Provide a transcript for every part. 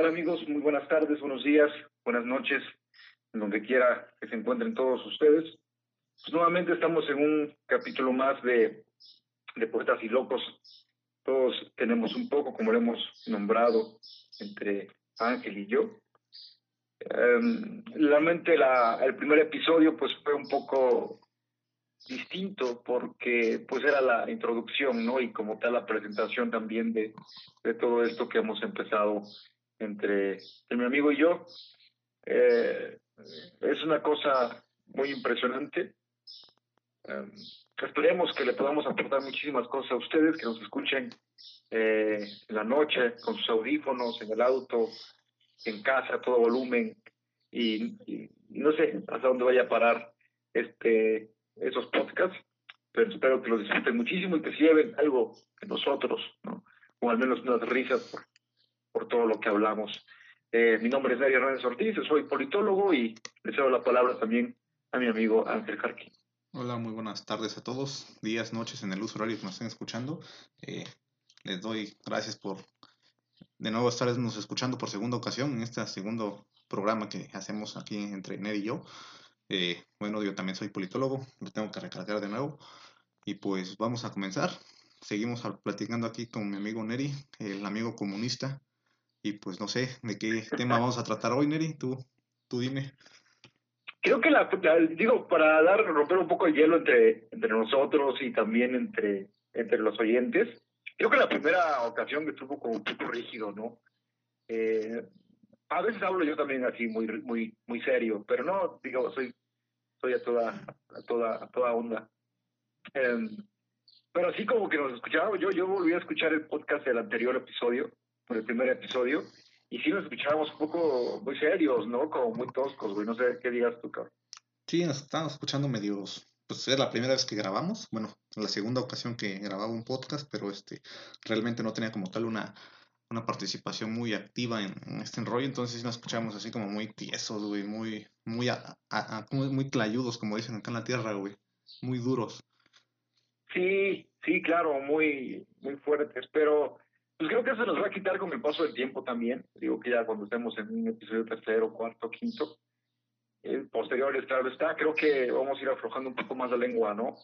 ¿Qué tal amigos? Muy buenas tardes, buenos días, buenas noches, donde quiera que se encuentren todos ustedes. Pues nuevamente estamos en un capítulo más de, de Poetas y Locos. Todos tenemos un poco, como lo hemos nombrado, entre Ángel y yo. Um, realmente la, el primer episodio pues fue un poco distinto porque pues era la introducción, ¿no? Y como tal la presentación también de, de todo esto que hemos empezado entre, mi amigo y yo. Eh, es una cosa muy impresionante. Um, esperemos que le podamos aportar muchísimas cosas a ustedes, que nos escuchen eh, en la noche, con sus audífonos, en el auto, en casa, a todo volumen, y, no sé hasta dónde vaya a parar este esos podcasts, pero espero que los disfruten muchísimo y que se lleven algo de nosotros, ¿no? o al menos unas risas por todo lo que hablamos. Eh, mi nombre es Dario Hernández Ortiz, soy politólogo y le cedo la palabra también a mi amigo Ángel Jarquín. Hola, muy buenas tardes a todos, días, noches en el uso horario que nos estén escuchando. Eh, les doy gracias por de nuevo estarnos escuchando por segunda ocasión en este segundo programa que hacemos aquí entre Ned y yo. Eh, bueno, yo también soy politólogo, lo tengo que recargar de nuevo. Y pues vamos a comenzar. Seguimos platicando aquí con mi amigo Neri, el amigo comunista. Y pues no sé de qué tema vamos a tratar hoy, Neri. Tú, tú dime. Creo que la, digo, para dar, romper un poco el hielo entre, entre nosotros y también entre, entre los oyentes, creo que la primera ocasión que estuvo como un poco rígido, ¿no? Eh, a veces hablo yo también así muy muy muy serio, pero no, digo, soy soy a toda a toda a toda onda. Em, pero así como que nos escuchaba, yo yo volví a escuchar el podcast del anterior episodio, el primer episodio, y sí nos escuchábamos un poco muy serios, ¿no? Como muy toscos, güey, no sé qué digas tú, cabrón. Sí, nos estábamos escuchando medios pues es la primera vez que grabamos, bueno, la segunda ocasión que grababa un podcast, pero este realmente no tenía como tal una una participación muy activa en, este enrollo, entonces nos escuchamos así como muy tiesos, güey, muy, muy, muy clayudos, como dicen acá en la tierra, güey, muy duros. Sí, sí, claro, muy, muy fuertes, pero pues creo que eso nos va a quitar con el paso del tiempo también, digo que ya cuando estemos en un episodio tercero, cuarto, quinto, eh, posteriores, claro está, creo que vamos a ir aflojando un poco más la lengua, ¿no?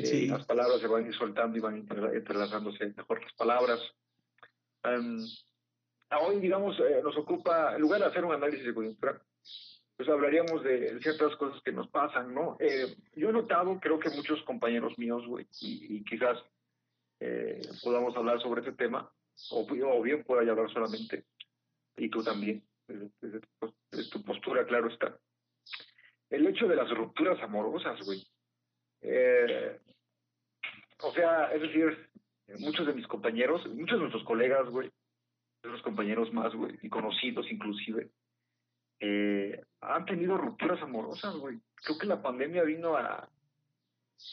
Eh, las palabras se van a ir soltando y van entrelazándose mejor las palabras. Um, hoy, digamos, eh, nos ocupa, en lugar de hacer un análisis de coyuntura, pues hablaríamos de ciertas cosas que nos pasan, ¿no? Eh, yo he notado, creo que muchos compañeros míos, güey, y, quizás eh, podamos hablar sobre este tema, o, o bien pueda hablar solamente, y tú también, desde, tu postura, claro está. El hecho de las rupturas amorosas, güey. o sea, es decir, muchos de mis compañeros, muchos de nuestros colegas, güey, los compañeros más, güey, y conocidos inclusive, eh, han tenido rupturas amorosas, güey. Creo que la pandemia vino a,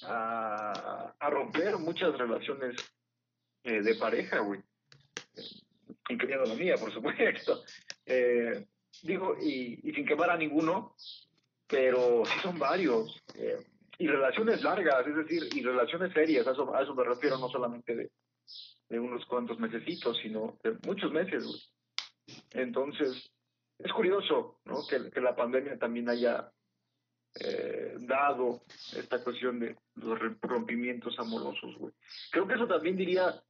a, romper muchas relaciones eh, de pareja, güey. Incluyendo la mía, por supuesto. Eh, digo, y, y, sin quemar a ninguno, pero sí son varios y relaciones largas, es decir, y relaciones serias, a eso, a eso me refiero, no solamente de, de unos cuantos mesecitos, sino de muchos meses. Entonces, es curioso ¿no? que, que la pandemia también haya eh, dado esta cuestión de los rompimientos amorosos. Güey. Creo que eso también diría,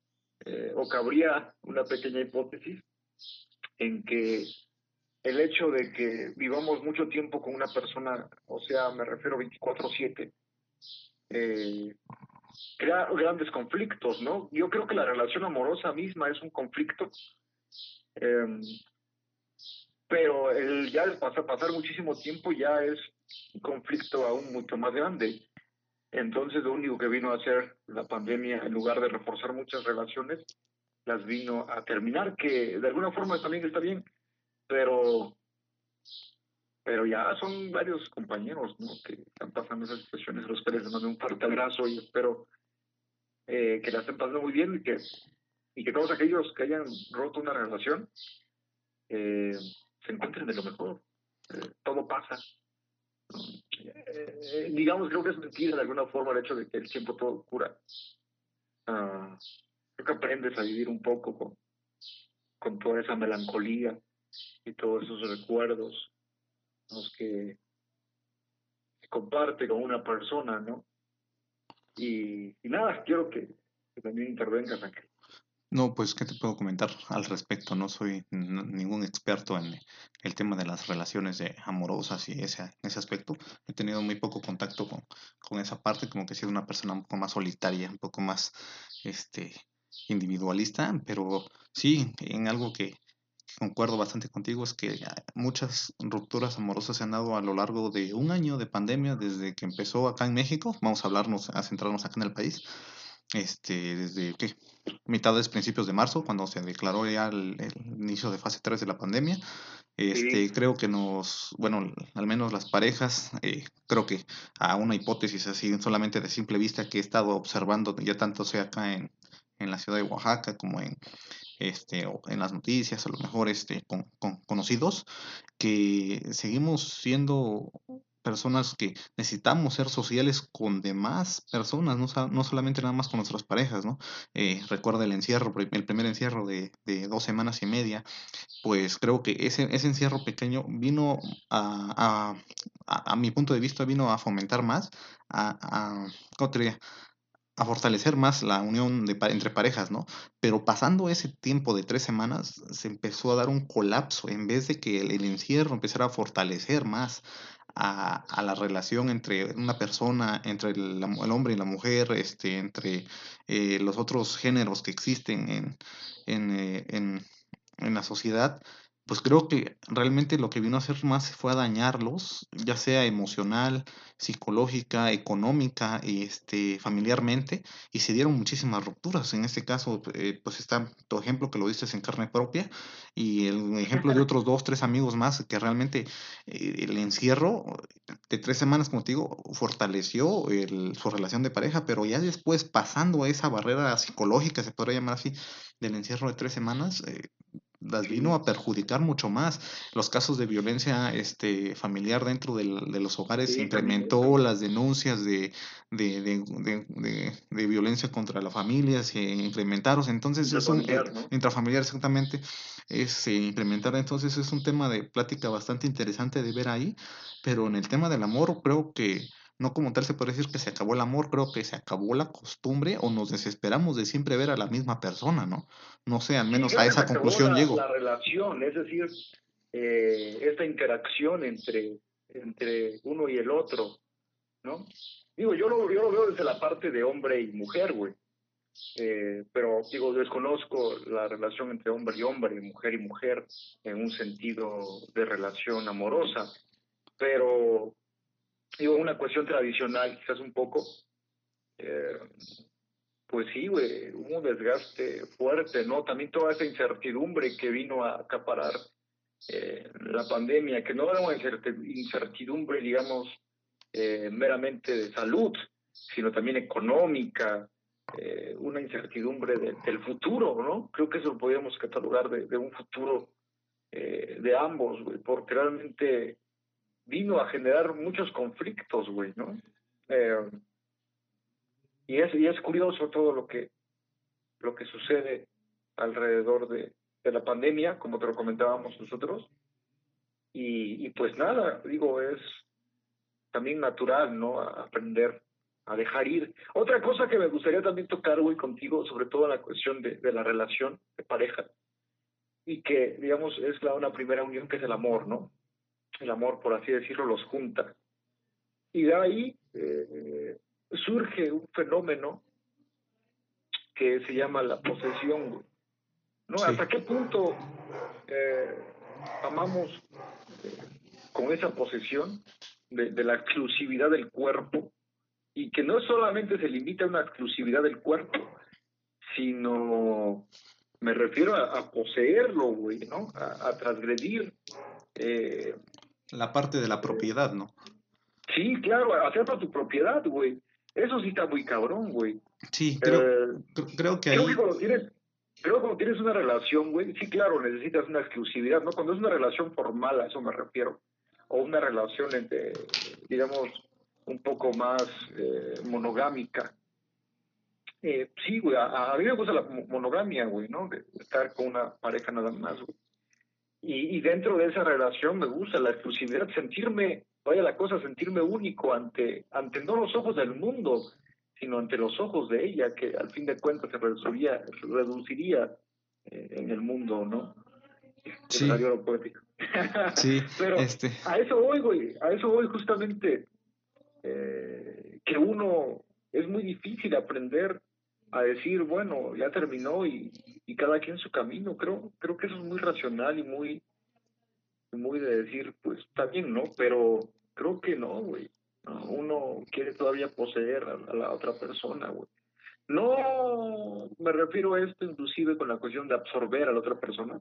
eh, o cabría una pequeña hipótesis, en que el hecho de que vivamos mucho tiempo con una persona, o sea, me refiero 24/7, eh, crea grandes conflictos, ¿no? Yo creo que la relación amorosa misma es un conflicto, em, pero el ya pasar, pasar muchísimo tiempo ya es un conflicto aún mucho más grande. Entonces lo único que vino a hacer la pandemia, en lugar de reforzar muchas relaciones, las vino a terminar, que de alguna forma también está bien, pero pero ya son varios compañeros ¿no? que están pasando esas situaciones, los cuales les mando un fuerte abrazo y espero eh, que la estén pasando muy bien y que, y que todos aquellos que hayan roto una relación eh, se encuentren de lo mejor. Eh, todo pasa. Digamos, creo que es mentira de alguna forma el hecho de que el tiempo todo cura. Uh, creo que aprendes a vivir un poco con, con toda esa melancolía y todos esos recuerdos los que se comparte con una persona, ¿no? Y, nada, quiero que, también intervengas aquí. No, pues, ¿qué te puedo comentar al respecto? No soy ningún experto en el tema de las relaciones de amorosas y ese, ese aspecto. He tenido muy poco contacto con, con esa parte, como que he sido una persona un poco más solitaria, un poco más este, individualista, pero sí, en algo que, concuerdo bastante contigo es que muchas rupturas amorosas se han dado a lo largo de un año de pandemia desde que empezó acá en México. Vamos a hablarnos, a centrarnos acá en el país. Este, desde ¿qué? mitades, principios de marzo, cuando se declaró ya el, inicio de fase 3 de la pandemia. Este, creo que nos, bueno, al menos las parejas, eh, creo que a una hipótesis así, solamente de simple vista que he estado observando, ya tanto sea acá en, en la ciudad de Oaxaca como en, este, o en las noticias, a lo mejor este, con, conocidos, que seguimos siendo personas que necesitamos ser sociales con demás personas, no, no solamente nada más con nuestras parejas, ¿no? Eh, recuerda el encierro, el primer encierro de, de, dos semanas y media, pues creo que ese, ese encierro pequeño vino a, a, a, mi punto de vista, vino a fomentar más, a, ¿cómo te diría? a fortalecer más la unión de, entre parejas, ¿no? Pero pasando ese tiempo de tres semanas, se empezó a dar un colapso, en vez de que el, encierro empezara a fortalecer más a, la relación entre una persona, entre el, hombre y la mujer, este, entre eh, los otros géneros que existen en, en, eh, en, en la sociedad, pues creo que realmente lo que vino a hacer más fue a dañarlos, ya sea emocional, psicológica, económica este, familiarmente, y se dieron muchísimas rupturas. En este caso, eh, pues está tu ejemplo que lo dices en carne propia, y el ejemplo de otros dos, tres amigos más, que realmente eh, el encierro de tres semanas, como te digo, fortaleció su relación de pareja, pero ya después, pasando esa barrera psicológica, se podría llamar así, del encierro de tres semanas, eh, las vino a perjudicar mucho más. Los casos de violencia este, familiar dentro de los hogares se incrementó, las denuncias de, de, de, de, violencia contra la familia se incrementaron. Entonces, es un, eh, intrafamiliar exactamente, es, se implementaron. Entonces, es un tema de plática bastante interesante de ver ahí. Pero en el tema del amor, creo que no como tal se puede decir que se acabó el amor, creo que se acabó la costumbre o nos desesperamos de siempre ver a la misma persona, ¿no? No sé, al menos a esa conclusión la, llego. La relación, es decir, eh, esta interacción entre, entre uno y el otro, ¿no? Digo, yo lo, yo lo veo desde la parte de hombre y mujer, güey. Eh, pero digo, desconozco la relación entre hombre y hombre, mujer y mujer, en un sentido de relación amorosa. Pero digo, una cuestión tradicional, quizás un poco, eh, pues sí, güey, un desgaste fuerte, ¿no? También toda esa incertidumbre que vino a acaparar eh, la pandemia, que no era una incertidumbre, digamos, eh, meramente de salud, sino también económica, una incertidumbre del futuro, ¿no? Creo que eso lo podríamos catalogar de, de un futuro de ambos, güey, porque realmente vino a generar muchos conflictos, güey, ¿no? Eh, y, es, y es curioso todo lo que, lo que sucede alrededor de, de la pandemia, como te lo comentábamos nosotros. Y, y pues nada, digo, es también natural, ¿no? aprender a dejar ir. Otra cosa que me gustaría también tocar, güey, contigo, sobre todo la cuestión de, de la relación de pareja, y que, digamos, es la, una primera unión que es el amor, ¿no? El amor, por así decirlo, los junta. Y de ahí eh, surge un fenómeno que se llama la posesión. ¿no? ¿Hasta qué punto eh, amamos eh, con esa posesión de, de, la exclusividad del cuerpo? Y que no solamente se limita a una exclusividad del cuerpo, sino me refiero a, poseerlo, güey, ¿no? A, a transgredir eh, la parte de la propiedad, ¿no? Sí, claro, hacer para tu propiedad, güey. Eso sí está muy cabrón, güey. Sí, creo, eh, creo que ahí... Creo que cuando tienes, creo cuando tienes una relación, güey, sí, claro, necesitas una exclusividad, ¿no? Cuando es una relación formal, a eso me refiero. O una relación, entre, digamos, un poco más eh, monogámica. Eh, sí, güey, a, mí me gusta la monogamia, güey, ¿no? De estar con una pareja nada más, güey. Y, y dentro de esa relación me gusta la exclusividad, sentirme, vaya la cosa, sentirme único ante, ante no los ojos del mundo, sino ante los ojos de ella, que al fin de cuentas se reduciría, reduciría eh, en el mundo, ¿no? Sí. sí, Pero este... a eso voy, güey, a eso voy justamente, eh, que uno es muy difícil aprender a decir, bueno, ya terminó y, y cada quien su camino. Creo, creo que eso es muy racional y muy, muy de decir, pues está bien, ¿no? Pero creo que no, güey. uno quiere todavía poseer a, la otra persona, güey. No me refiero a esto inclusive con la cuestión de absorber a la otra persona,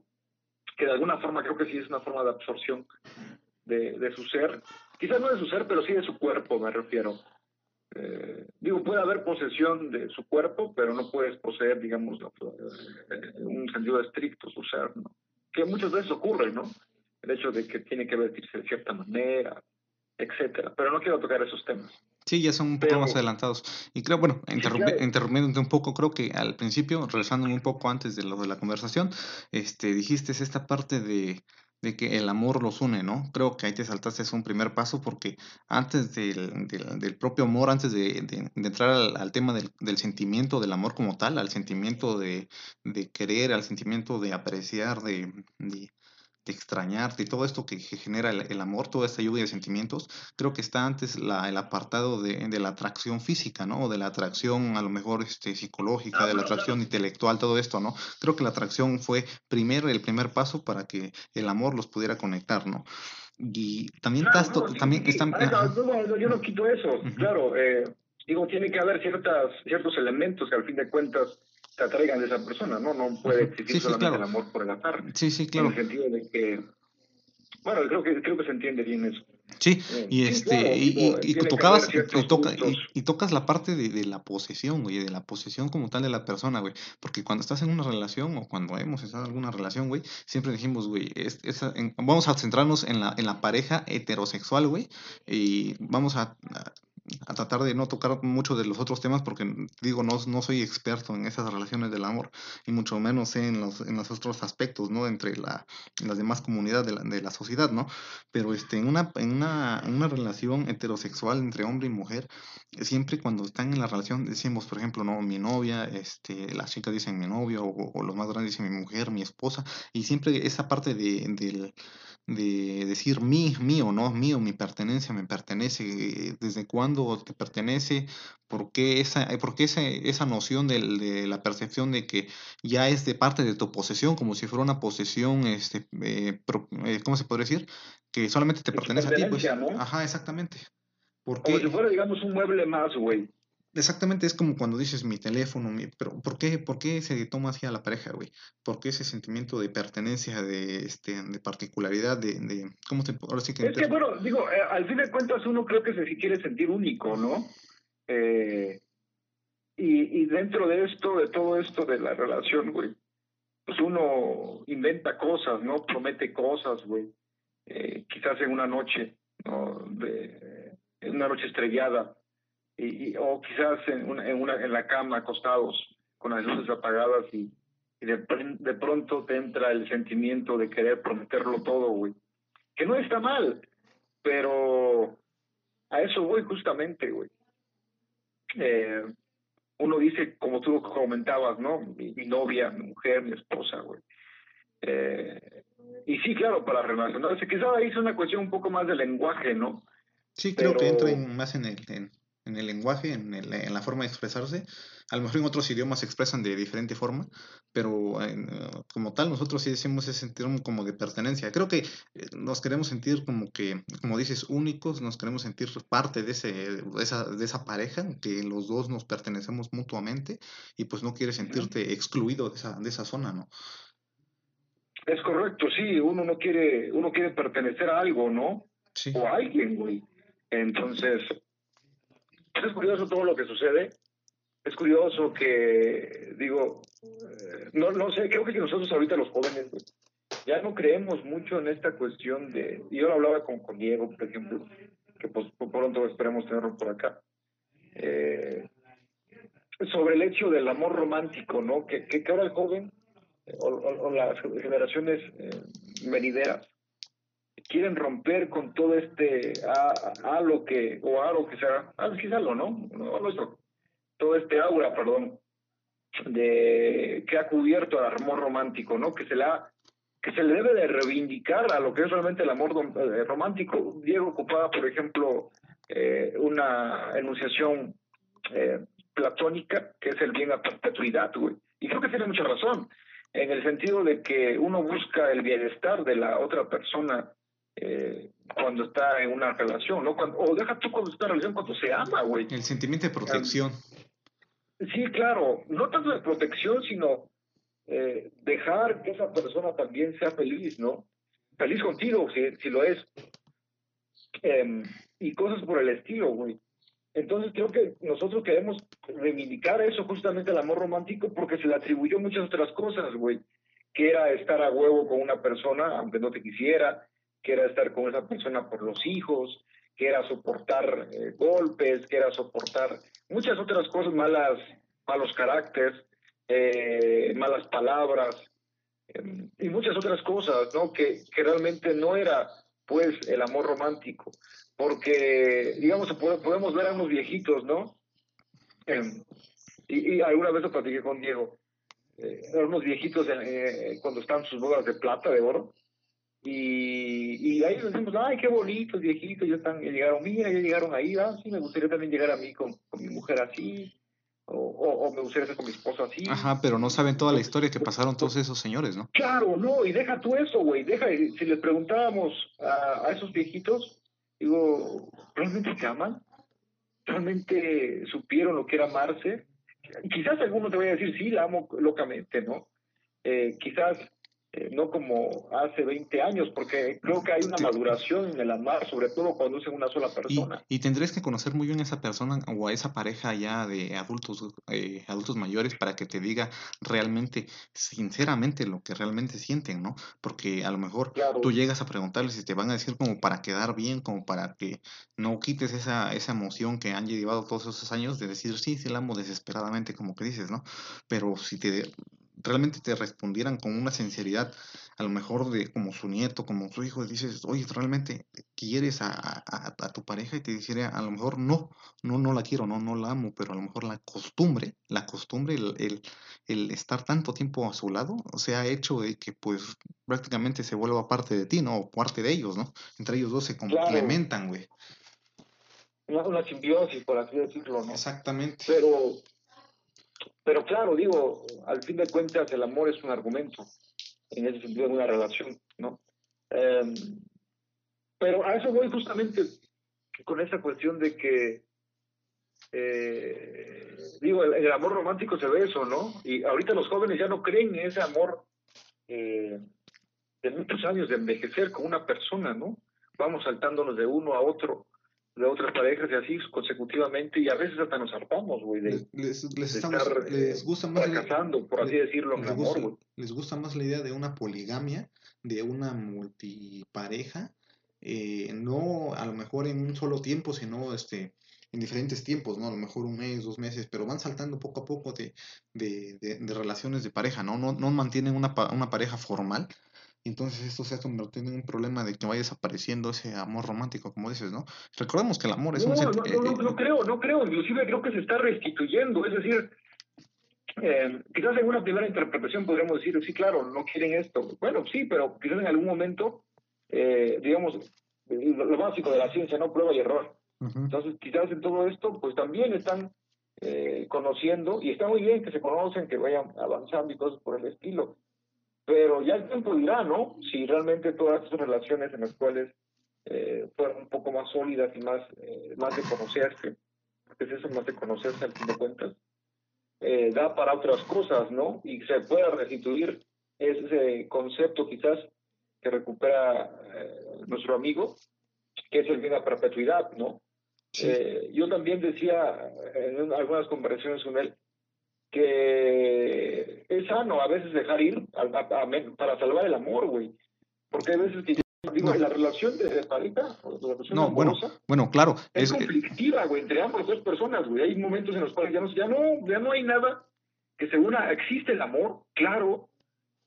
que de alguna forma creo que sí es una forma de absorción de, de su ser, quizás no de su ser, pero sí de su cuerpo, me refiero. Eh, digo, puede haber posesión de su cuerpo, pero no puedes poseer, digamos, en un sentido estricto su ser, ¿no? Que muchas veces ocurre, ¿no? El hecho de que tiene que vestirse de cierta manera, etcétera. Pero no quiero tocar esos temas. Sí, ya son un poco más adelantados. Y creo, bueno, interrumpiéndote un poco, creo que al principio, regresándome un poco antes de lo de la conversación, este, dijiste esta parte de, de que el amor los une, ¿no? Creo que ahí te saltaste es un primer paso porque antes del, del, propio amor, antes de, de, entrar al, tema del, del, sentimiento del amor como tal, al sentimiento de, de querer, al sentimiento de apreciar, de, de extrañarte y todo esto que, genera el, amor, toda esta lluvia de sentimientos, creo que está antes la, el apartado de, de, la atracción física, ¿no? O de la atracción a lo mejor este, psicológica, ah, de la atracción intelectual, todo esto, ¿no? Creo que la atracción fue primero el primer paso para que el amor los pudiera conectar, ¿no? Y también claro, también están... yo no quito eso, claro, eh, digo, tiene que haber ciertas, ciertos elementos que al fin de cuentas te atraigan de esa persona, ¿no? No puede existir solamente el amor por el azar. Sí, sí, claro. En el sentido de que, bueno, creo que, creo que se entiende bien eso. Sí, eh, y este, y, y, tocabas, y, toca, y, tocas la parte de, de, la posesión, güey, de la posesión como tal de la persona, güey, porque cuando estás en una relación o cuando hemos estado en alguna relación, güey, siempre dijimos, güey, es, vamos a centrarnos en la, en la pareja heterosexual, güey, y vamos a a tratar de no tocar mucho de los otros temas porque digo, no, no soy experto en esas relaciones del amor y mucho menos en los, en los otros aspectos, ¿no? Entre la, las demás comunidades de la, de la sociedad, ¿no? Pero este, en, una, en, una, una relación heterosexual entre hombre y mujer, siempre cuando están en la relación decimos, por ejemplo, no, mi novia, este, las chicas dicen mi novio o, los más grandes dicen mi mujer, mi esposa y siempre esa parte de, del de decir mí, mío, no, mío, mi pertenencia me pertenece, desde cuándo te pertenece, por qué esa, por qué esa, esa noción de, de, la percepción de que ya es de parte de tu posesión, como si fuera una posesión, este, eh, eh ¿cómo se podría decir? Que solamente te pertenece a ti, pues. Ajá, exactamente. Como si fuera, digamos, un mueble más, güey. Exactamente, es como cuando dices mi teléfono, mi, pero ¿por qué, ¿por qué se toma así a la pareja, güey? ¿Por qué ese sentimiento de pertenencia, de, este, de particularidad, de, de ¿cómo te, ahora sí que... Es que, bueno, digo, eh, al fin de cuentas uno creo que se quiere sentir único, ¿no? Eh, y, y dentro de esto, de todo esto de la relación, güey, pues uno inventa cosas, ¿no? Promete cosas, güey. Eh, quizás en una noche, ¿no? De, en una noche estrellada y, o quizás en, una, en, una, en la cama acostados con las luces apagadas y, de, de, pronto te entra el sentimiento de querer prometerlo todo, güey. Que no está mal, pero a eso voy justamente, güey. Eh, uno dice, como tú comentabas, ¿no? Mi, novia, mi mujer, mi esposa, güey. Eh, y sí, claro, para relacionarse. Quizás ahí es una cuestión un poco más de lenguaje, ¿no? Sí, creo que entra más en el, en, en el lenguaje, en, el, en, la forma de expresarse. A lo mejor en otros idiomas se expresan de diferente forma, pero como tal nosotros sí decimos ese sentir como de pertenencia. Creo que eh, nos queremos sentir como que, como dices, únicos, nos queremos sentir parte de, ese, de, esa, de esa pareja, que los dos nos pertenecemos mutuamente y pues no quieres sentirte excluido de esa, de esa zona, ¿no? Es correcto, sí, uno no quiere, uno quiere pertenecer a algo, ¿no? Sí. O a alguien, güey. Entonces, es curioso todo lo que sucede. Es curioso que, digo, eh, no, no sé, creo que nosotros ahorita los jóvenes ya no creemos mucho en esta cuestión de, yo lo hablaba con, Diego, por ejemplo, que pues, pronto esperemos tenerlo por acá. Eh, sobre el hecho del amor romántico, ¿no? Que, que, ahora el joven eh, o, las generaciones eh, venideras quieren romper con todo este a, lo que, o a lo que sea, ah, quizá lo, ¿no? no, no todo este aura, perdón, de que ha cubierto al amor romántico, ¿no? Que se la que se le debe de reivindicar a lo que es realmente el amor eh, romántico. Diego ocupaba, por ejemplo, eh, una enunciación eh, platónica, que es el bien a perpetuidad, güey. Y creo que tiene mucha razón, en el sentido de que uno busca el bienestar de la otra persona cuando está en una relación, ¿no? o deja tú cuando está en una relación, cuando se ama, güey. El sentimiento de protección. Sí, claro, no tanto de protección, sino eh, dejar que esa persona también sea feliz, ¿no? Feliz contigo, si, si lo es. Em, y cosas por el estilo, güey. Entonces creo que nosotros queremos reivindicar eso, justamente el amor romántico, porque se le atribuyó muchas otras cosas, güey. Que era estar a huevo con una persona, aunque no te quisiera, que era estar con esa persona por los hijos, que era soportar eh, golpes, que era soportar muchas otras cosas malas, malos caracteres, eh, malas palabras em, y muchas otras cosas, ¿no? Que, que realmente no era, pues, el amor romántico. Porque, digamos, podemos ver a unos viejitos, ¿no? Em, y, alguna vez lo platiqué con Diego. Eh, unos viejitos eh, cuando están sus bodas de plata, de oro. Y, y ahí nos decimos, ay, qué bonitos, viejitos, ya están, ya llegaron, mira, ya llegaron ahí, ah, sí, me gustaría también llegar a mí con, con mi mujer así, o, me gustaría hacer con mi esposa así. Ajá, pero no saben toda la historia que pasaron todos esos señores, ¿no? Claro, no, y deja tú eso, güey, deja, si les preguntábamos a, a esos viejitos, digo, ¿realmente se aman? ¿Realmente supieron lo que era amarse? Quizás alguno te vaya a decir, sí, la amo locamente, ¿no? Eh, quizás eh, no como hace 20 años, porque creo que hay una maduración en el amar, sobre todo cuando es en una sola persona. Y, tendrías que conocer muy bien a esa persona o a esa pareja ya de adultos, eh, adultos mayores para que te diga realmente, sinceramente, lo que realmente sienten, ¿no? Porque a lo mejor tú llegas a preguntarles y te van a decir como para quedar bien, como para que no quites esa, esa emoción que han llevado todos esos años de decir, sí, sí, la amo desesperadamente, como que dices, ¿no? Pero si te realmente te respondieran con una sinceridad, a lo mejor de como su nieto, como su hijo, dices, oye, realmente quieres a, a, tu pareja y te dijera, a lo mejor no, no, no la quiero, no, no la amo, pero a lo mejor la costumbre, la costumbre, el, el, el estar tanto tiempo a su lado, se ha hecho de que pues prácticamente se vuelva parte de ti, ¿no? O parte de ellos, ¿no? Entre ellos dos se complementan, güey. Una, simbiosis, por así decirlo, ¿no? Exactamente. Pero pero claro, digo, al fin de cuentas el amor es un argumento, en ese sentido, en una relación, ¿no? Em, pero a eso voy justamente con esa cuestión de que, eh, digo, el, amor romántico se ve eso, ¿no? Y ahorita los jóvenes ya no creen en ese amor eh, de muchos años de envejecer con una persona, ¿no? Vamos saltándonos de uno a otro de otras parejas y así consecutivamente y a veces hasta nos hartamos, güey, de, les, estar les gusta más por así decirlo, les, amor, gusta, les gusta más la idea de una poligamia, de una multipareja, eh, no a lo mejor en un solo tiempo, sino este en diferentes tiempos, ¿no? A lo mejor un mes, dos meses, pero van saltando poco a poco de, de, de, relaciones de pareja, ¿no? No, no mantienen una, una pareja formal, entonces esto se ha convertido en un problema de que vaya desapareciendo ese amor romántico, como dices, ¿no? Recordemos que el amor es un... No, no, no, eh, no, creo, no creo, inclusive creo que se está restituyendo, es decir, eh, quizás en una primera interpretación podríamos decir, sí, claro, no quieren esto. Bueno, sí, pero quizás en algún momento, eh, digamos, lo, básico de la ciencia, ¿no? Prueba y error. Entonces, quizás en todo esto, pues también están conociendo, y está muy bien que se conocen, que vayan avanzando y cosas por el estilo, pero ya el tiempo dirá, ¿no? Si realmente todas esas relaciones en las cuales eh, fueron un poco más sólidas y más, eh, más de conocerse, porque es eso más de conocerse al fin de cuentas, eh, da para otras cosas, ¿no? Y se pueda restituir ese concepto quizás que recupera nuestro amigo, que es el bien a perpetuidad, ¿no? yo también decía en algunas conversaciones con él, que es sano a veces dejar ir para salvar el amor, güey. Porque hay veces que Digo, la relación de, pareja, la relación no, bueno, bueno, claro. Es, conflictiva, güey, entre ambas dos personas, güey. Hay momentos en los cuales ya no, ya no, ya no hay nada que según existe el amor, claro,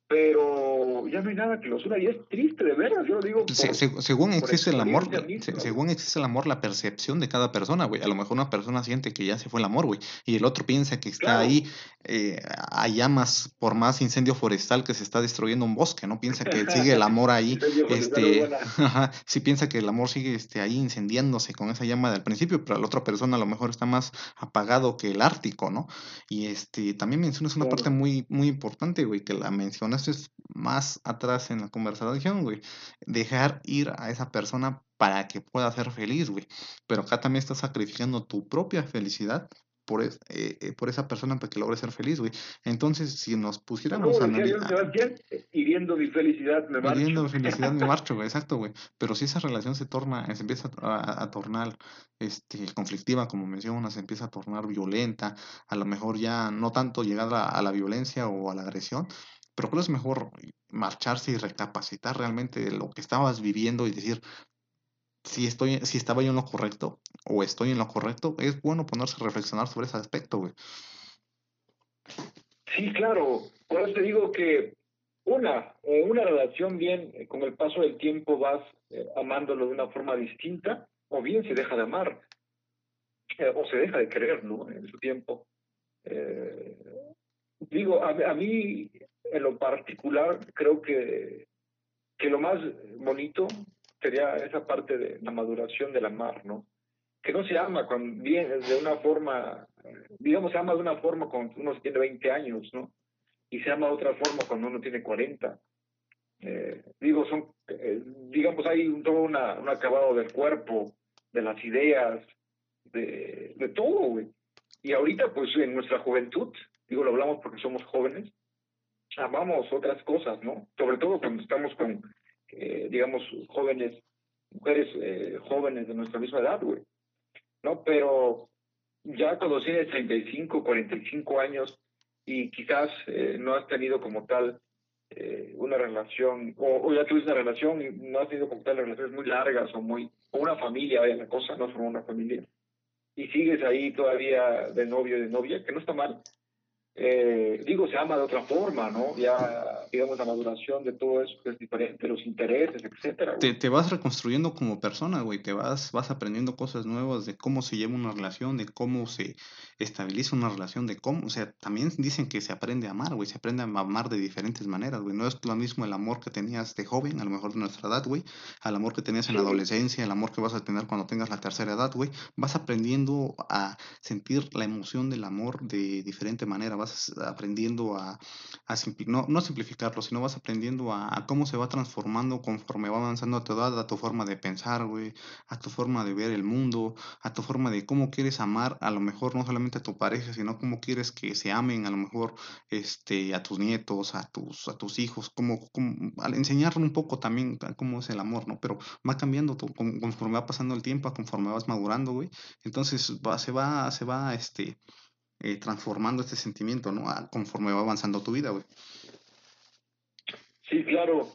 pero ya no hay nada que los una y es triste de veras, yo lo digo. según existe el amor, según existe el amor, la percepción de cada persona, güey. A lo mejor una persona siente que ya se fue el amor, güey, y el otro piensa que está ahí eh, a llamas por más incendio forestal que se está destruyendo un bosque, ¿no? Piensa que sigue el amor ahí, este, sí piensa que el amor sigue este, ahí incendiándose con esa llama del principio, pero la otra persona a lo mejor está más apagado que el Ártico, ¿no? Y este, también mencionas una parte muy, muy importante, güey, que la mencionas es más atrás en la conversación, güey. Dejar ir a esa persona para que pueda ser feliz, güey. Pero acá también estás sacrificando tu propia felicidad por, eh, eh, por esa persona para que logre ser feliz, güey. Entonces, si nos pusiéramos a analizar... Hiriendo mi felicidad, me marcho. Hiriendo mi felicidad, me marcho, güey. Exacto, güey. Pero si esa relación se torna, se empieza a, tornar este, conflictiva, como mencionas, se empieza a tornar violenta, a lo mejor ya no tanto llegar a la violencia o a la agresión, pero creo que es mejor marcharse y recapacitar realmente lo que estabas viviendo y decir, si, estoy, si estaba yo en lo correcto o estoy en lo correcto, es bueno ponerse a reflexionar sobre ese aspecto, güey. Sí, claro. Por eso te digo que una, eh, una relación bien, eh, con el paso del tiempo vas eh, amándolo de una forma distinta, o bien se deja de amar, o se deja de querer, ¿no? En su tiempo. digo, a, mí en lo particular, creo que, que lo más bonito sería esa parte de la maduración del amar, ¿no? Que no se ama cuando viene de una forma, digamos, se ama de una forma cuando uno tiene 20 años, ¿no? Y se ama de otra forma cuando uno tiene 40. Eh, digo, son, eh, digamos, hay todo una, un acabado del cuerpo, de las ideas, de, de todo, güey. Y ahorita, pues, en nuestra juventud, digo, lo hablamos porque somos jóvenes, amamos otras cosas, ¿no? Sobre todo cuando estamos con, eh, digamos, jóvenes, mujeres eh, jóvenes de nuestra misma edad, güey, ¿no? Pero ya cuando tienes 35, 45 años y quizás eh, no has tenido como tal una relación, o, ya tuviste una relación y no has tenido como tal relaciones muy largas o muy, o una familia, vaya la cosa, no son una familia, y sigues ahí todavía de novio de novia, que no está mal, eh, digo, se ama de otra forma, ¿no? Ya, digamos, la maduración de todo eso que es diferente, los intereses, etcétera. Te, te, vas reconstruyendo como persona, güey, te vas, vas aprendiendo cosas nuevas de cómo se lleva una relación, de cómo se estabiliza una relación, de cómo, o sea, también dicen que se aprende a amar, güey, se aprende a amar de diferentes maneras, güey, no es lo mismo el amor que tenías de joven, a lo mejor de nuestra edad, güey, al amor que tenías en la adolescencia, el amor que vas a tener cuando tengas la tercera edad, güey, vas aprendiendo a sentir la emoción del amor de diferente manera, vas aprendiendo a, no, simplificarlo, sino vas aprendiendo a, cómo se va transformando conforme va avanzando a tu edad, a tu forma de pensar, güey, a tu forma de ver el mundo, a tu forma de cómo quieres amar, a lo mejor no solamente a tu pareja, sino cómo quieres que se amen, a lo mejor este, a tus nietos, a tus, hijos, como, al enseñarle un poco también cómo es el amor, ¿no? Pero va cambiando conforme va pasando el tiempo, conforme vas madurando, güey. Entonces va, se va, se va, este, eh, transformando este sentimiento, ¿no? conforme va avanzando tu vida, güey. Sí, claro.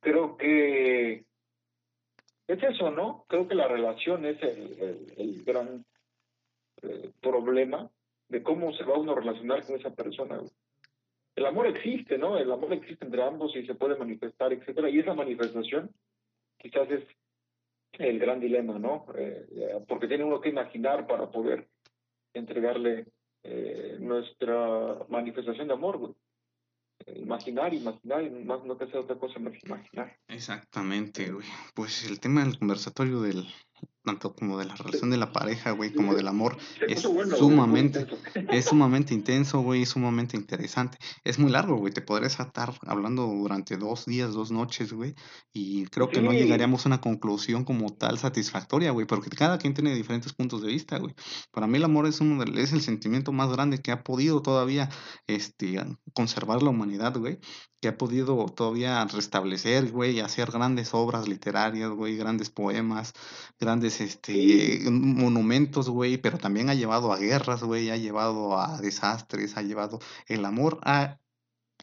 Creo que es eso, ¿no? Creo que la relación es el, el, gran eh, problema de cómo se va uno a relacionar con esa persona. El amor existe, ¿no? El amor existe entre ambos y se puede manifestar, etcétera. Y esa manifestación quizás es el gran dilema, ¿no? Eh, porque tiene uno que imaginar para poder entregarle eh, nuestra manifestación de amor, güey. Imaginar, imaginar, más no que hacer otra cosa más imaginar. Exactamente, güey. Pues el tema del conversatorio del, tanto como de la relación de la pareja, güey, como del amor, es sumamente, es sumamente intenso, güey, es sumamente interesante. Es muy largo, güey, te podrías estar hablando durante dos días, dos noches, güey, y creo que no llegaríamos a una conclusión como tal satisfactoria, güey, porque cada quien tiene diferentes puntos de vista, güey. Para mí el amor es uno es el sentimiento más grande que ha podido todavía, este, conservar la humanidad, güey, que ha podido todavía restablecer, güey, hacer grandes obras literarias, güey, grandes poemas, grandes este, monumentos, güey, pero también ha llevado a guerras, güey, ha llevado a desastres, ha llevado, el amor ha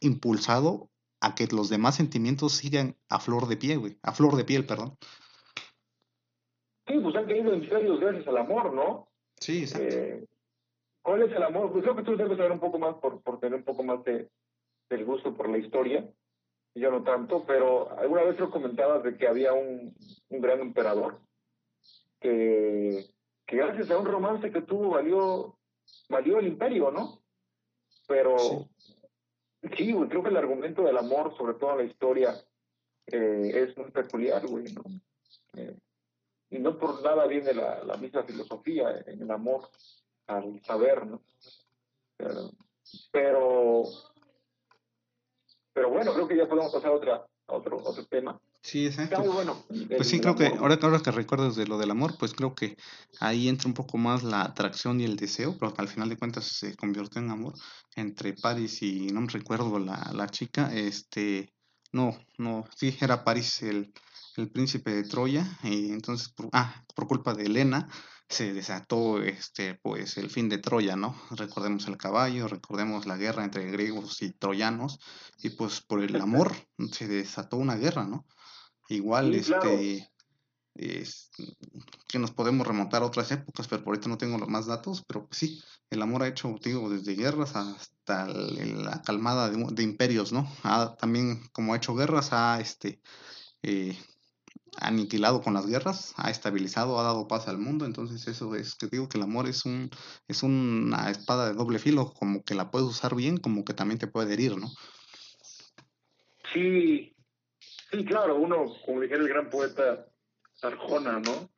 impulsado a que los demás sentimientos sigan a flor de piel, güey, a flor de piel, perdón. Sí, pues han caído en serios gracias al amor, ¿no? Sí, exacto. Eh, ¿Cuál es el amor? Pues creo que tú debes saber un poco más por, por tener un poco más de, del gusto por la historia. Yo no tanto, pero alguna vez lo comentabas de que había un, un gran emperador que, que gracias a un romance que tuvo valió, valió el imperio, ¿no? Pero sí, güey, creo que el argumento del amor, sobre todo en la historia, eh, es muy peculiar, güey, ¿no? Eh, y no por nada viene la, la misma filosofía en el amor al saber, ¿no? Pero, pero, pero bueno, creo que ya podemos pasar a, otra, a otro, otro tema. Sí, exacto. Muy bueno. Pues sí, creo que ahora, ahora que recuerdas de lo del amor, pues creo que ahí entra un poco más la atracción y el deseo, pero al final de cuentas se convirtió en amor entre Paris y no me recuerdo la, la chica, este, no, no, sí, era Paris el, el príncipe de Troya, y entonces, por, ah, por culpa de Helena, se desató este pues el fin de Troya, ¿no? Recordemos el caballo, recordemos la guerra entre griegos y troyanos, y pues por el amor se desató una guerra, ¿no? Igual, Sí, claro. este, es, que nos podemos remontar a otras épocas, pero por ahorita no tengo los más datos, pero pues sí, el amor ha hecho, digo, desde guerras hasta la calmada de, de imperios, ¿no? Ha, también, como ha hecho guerras, ha este, eh, aniquilado con las guerras, ha estabilizado, ha dado paz al mundo, entonces eso es que digo que el amor es un es una espada de doble filo, como que la puedes usar bien, como que también te puede herir, ¿no? Sí, sí, claro, uno, como dijera el gran poeta Arjona, ¿no?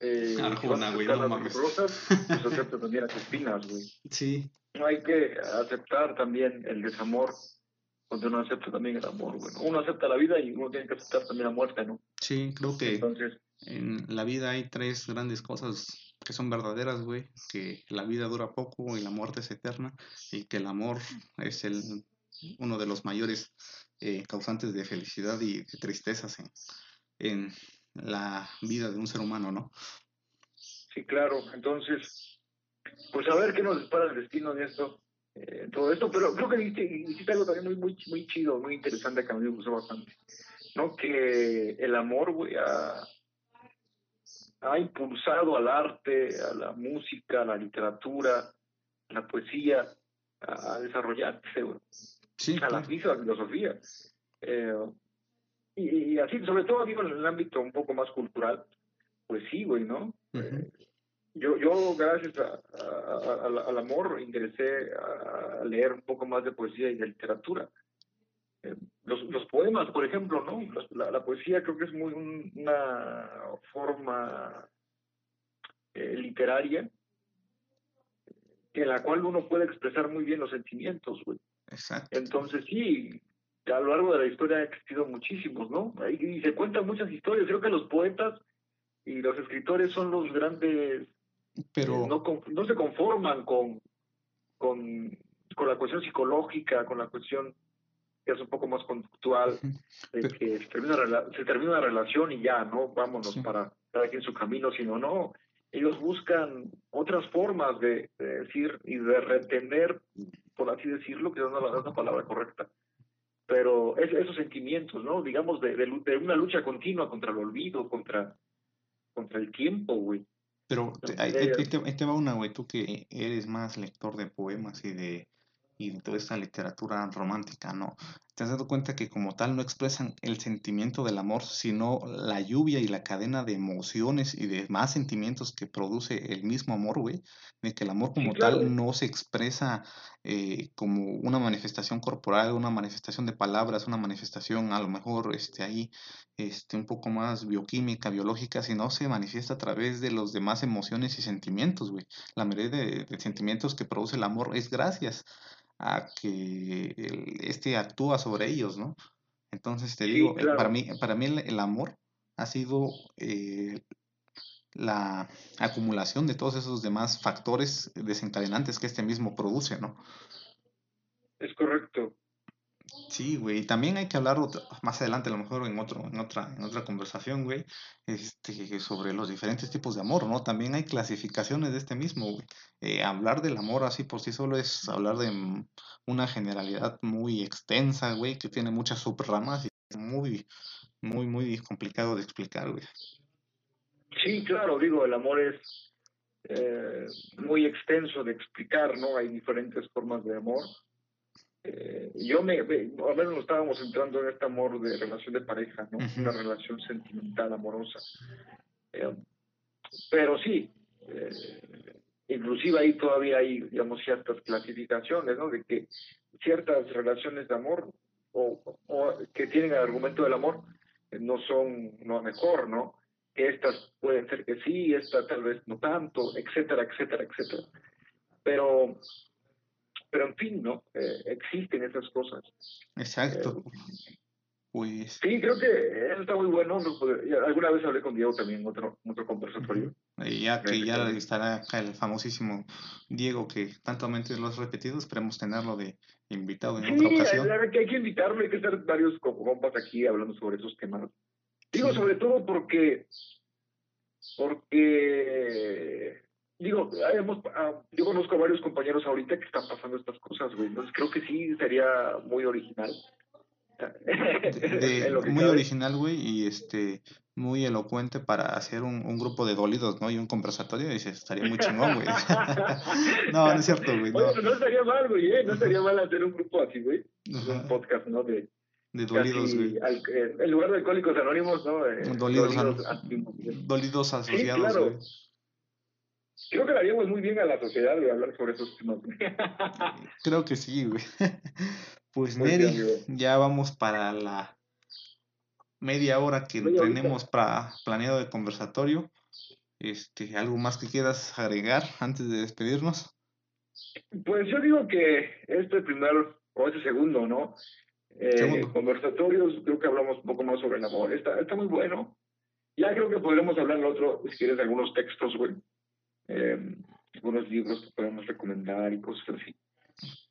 Eh, Arjona, güey, no las mames. rosas, pues acepta también las espinas, güey. Sí, No hay que aceptar también el desamor, cuando uno acepta también el amor, güey. ¿no? Uno acepta la vida y uno tiene que aceptar también la muerte, ¿no? sí, creo que Entonces, en la vida hay tres grandes cosas que son verdaderas, güey, que la vida dura poco y la muerte es eterna, y que el amor es el uno de los mayores eh, causantes de felicidad y de tristezas en, en la vida de un ser humano, ¿no? sí, claro. Entonces, pues a ver qué nos dispara el destino en esto, eh, todo esto. Pero creo que hiciste, hiciste algo también muy, muy, muy chido, muy interesante que a mí me gustó bastante. ¿No? Que el amor, güey, ha, ha impulsado al arte, a la música, a la literatura, a la poesía, a, a desarrollarse, güey. Sí, a la misma filosofía. Eh, y, y así, sobre todo, digo, en el ámbito un poco más cultural, pues sí, güey, ¿no? Ujú. Yo, yo gracias a- a- a- al- amor, ingresé a, leer un poco más de poesía y de literatura. Eh, los, los poemas, por ejemplo, ¿no? La, la poesía creo que es muy un- una forma eh, literaria en la cual uno puede expresar muy bien los sentimientos, güey. Exacto. Entonces sí, a lo largo de la historia ha existido muchísimos, ¿no? Ahí- Y se cuentan muchas historias. Creo que los poetas y los escritores son los grandes, Pero, eh, no, con- no se conforman con, con, con la cuestión psicológica, con la cuestión que es un poco más conductual, de Pero- que se termina, se termina una relación y ya, ¿no? Vámonos Sí. para cada quien su camino, sino no. Ellos buscan otras formas de, de decir y de retener, por así decirlo, que no es la, palabra correcta, pero es- esos sentimientos, ¿no? Digamos, de, de, de una lucha continua contra el olvido, contra, contra el tiempo, güey. Pero te- ahí, ahí- ahí te, ahí te va una, güey, tú que eres más lector de poemas y de, y de toda esta literatura romántica, ¿no? ¿Te has dado cuenta que como tal no expresan el sentimiento del amor, sino la lluvia y la cadena de emociones y de más sentimientos que produce el mismo amor, güey? De que el amor como claro. tal no se expresa eh, como una manifestación corporal, una manifestación de palabras, una manifestación a lo mejor este, ahí este, un poco más bioquímica, biológica, sino se manifiesta a través de los demás emociones y sentimientos, güey. La mayoría de, de sentimientos que produce el amor es gracias a que el- este actúa sobre ellos, ¿no? Entonces te Sí, digo, eh, para mí, para mí el, el amor ha sido eh, la acumulación de todos esos demás factores desencadenantes que este mismo produce, ¿no? Es correcto. Sí, güey, también hay que hablar más adelante, a lo mejor en otro, en otra, en otra conversación, güey, este, sobre los diferentes tipos de amor, ¿no? También hay clasificaciones de este mismo, güey. Eh, hablar del amor así por sí solo es hablar de una generalidad muy extensa, güey, que tiene muchas subramas y es muy, muy, muy complicado de explicar, güey. Sí, claro, digo, el amor es eh, muy extenso de explicar, ¿no? Hay diferentes formas de amor eh, yo me, me, a menos estábamos entrando en este amor de relación de pareja, ¿no? Una relación sentimental, amorosa. Eh, pero sí, eh, inclusive ahí todavía hay, digamos, ciertas clasificaciones, ¿no? De que ciertas relaciones de amor o, o que tienen el argumento del amor no son lo mejor, ¿no? Que estas pueden ser que sí, esta tal vez no tanto, etcétera, etcétera, etcétera. Pero pero en fin, ¿no? Eh, existen esas cosas. Exacto. Eh, pues... Sí, creo que eso está muy bueno. Alguna vez hablé con Diego también otro, otro conversatorio. Y ya que ya estará acá el famosísimo Diego que tantomente lo has repetido, esperemos tenerlo de invitado en sí, otra ocasión. Sí, que hay que invitarlo, hay que estar varios compas aquí hablando sobre esos temas. Digo, sobre todo porque porque digo, hemos, ah, yo conozco a varios compañeros ahorita que están pasando estas cosas, güey. Entonces creo que sí sería muy original. muy original, güey, y este muy elocuente para hacer un, un, grupo de dolidos, ¿no? Y un conversatorio, y dice, estaría muy chingón, güey. no, no es cierto, güey. No. no estaría mal, güey, ¿eh? No estaría mal hacer un grupo así, güey. Un podcast, ¿no? De, de dolidos, güey. Eh, en lugar de alcohólicos anónimos, ¿no? Eh, dolidos, dolidos, asociados, sí, claro. Creo que le haríamos muy bien a la sociedad de hablar sobre esos temas. Creo que sí, güey. Pues Neri, ya vamos para la media hora que tenemos para planeado de conversatorio. Este, ¿algo más que quieras agregar antes de despedirnos? Pues yo digo que este primer o este segundo, ¿no? Eh, conversatorios, creo que hablamos un poco más sobre el amor. Está, está muy bueno. Ya creo que podremos hablar otro, si quieres, algunos textos, güey eh, algunos libros que podemos recomendar y cosas así.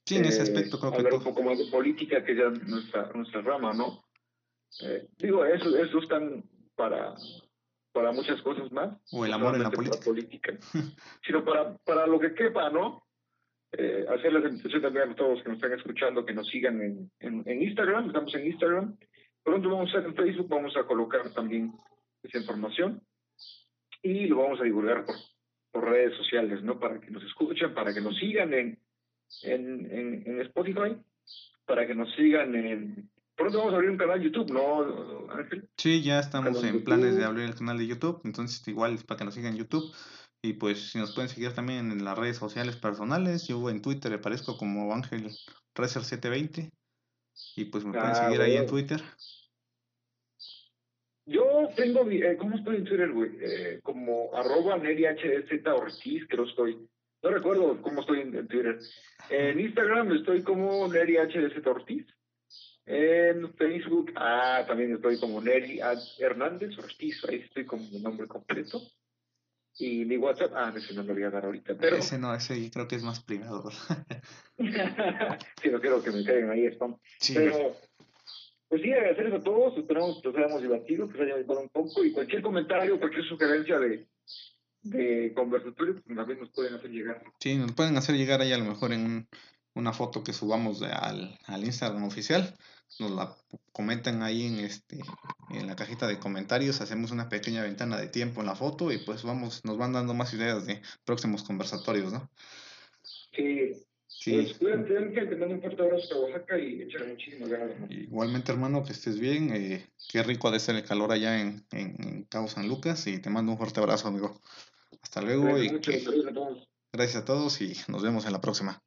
Sí, en ese aspecto creo que hablar un poco más de política, que ya nuestra, nuestra rama, ¿no? Eh, digo, eso, eso están para, para muchas cosas más. O el amor en la política. política sino para, para lo que quepa, ¿no? Eh, hacer la invitación también a todos que nos están escuchando que nos sigan en, en, en, Instagram, estamos en Instagram. Pronto vamos a estar en Facebook, vamos a colocar también esa información y lo vamos a divulgar por, redes sociales, ¿no? Para que nos escuchen, para que nos sigan en, en, en, Spotify, para que nos sigan en... Pronto vamos a abrir un canal de YouTube, ¿no, Ángel? Sí, ya estamos en planes de abrir el canal de YouTube, entonces igual para que nos sigan en YouTube. Y pues si nos pueden seguir también en las redes sociales personales, yo en Twitter aparezco como Ángel Reser 720 y pues me pueden ah, seguir ahí en Twitter. Yo tengo, eh, ¿cómo estoy en Twitter, güey? Eh, como arroba NeriHZ Ortiz, creo estoy. No recuerdo cómo estoy en, Twitter. En Instagram estoy como NeriHZ Ortiz. En Facebook, ah, también estoy como Neri Hernández Ortiz, ahí estoy como mi nombre completo. Y mi WhatsApp, ah, ese no lo voy a dar ahorita, pero... Ese no, ese creo que es más privado. sí, no quiero que me caigan ahí spam. Sí. Pero pues sí, agradecerles a todos, esperamos que nos hayamos divertido, que se haya ayudado un poco y cualquier comentario, cualquier sugerencia de, de conversatorio, pues también nos pueden hacer llegar. Sí, nos pueden hacer llegar ahí a lo mejor en una foto que subamos al, al Instagram oficial, nos la comentan ahí en este en la cajita de comentarios, hacemos una pequeña ventana de tiempo en la foto y pues vamos, nos van dando más ideas de próximos conversatorios, ¿no? Sí, Sí. Pues, que te un fuerte abrazo a Oaxaca y echarle muchísimas ganas. Igualmente, hermano, que estés bien. Eh, qué rico ha de ser el calor allá en, en, Cabo San Lucas y te mando un fuerte abrazo, amigo. Hasta luego. y gracias a todos. Gracias a todos y nos vemos en la próxima.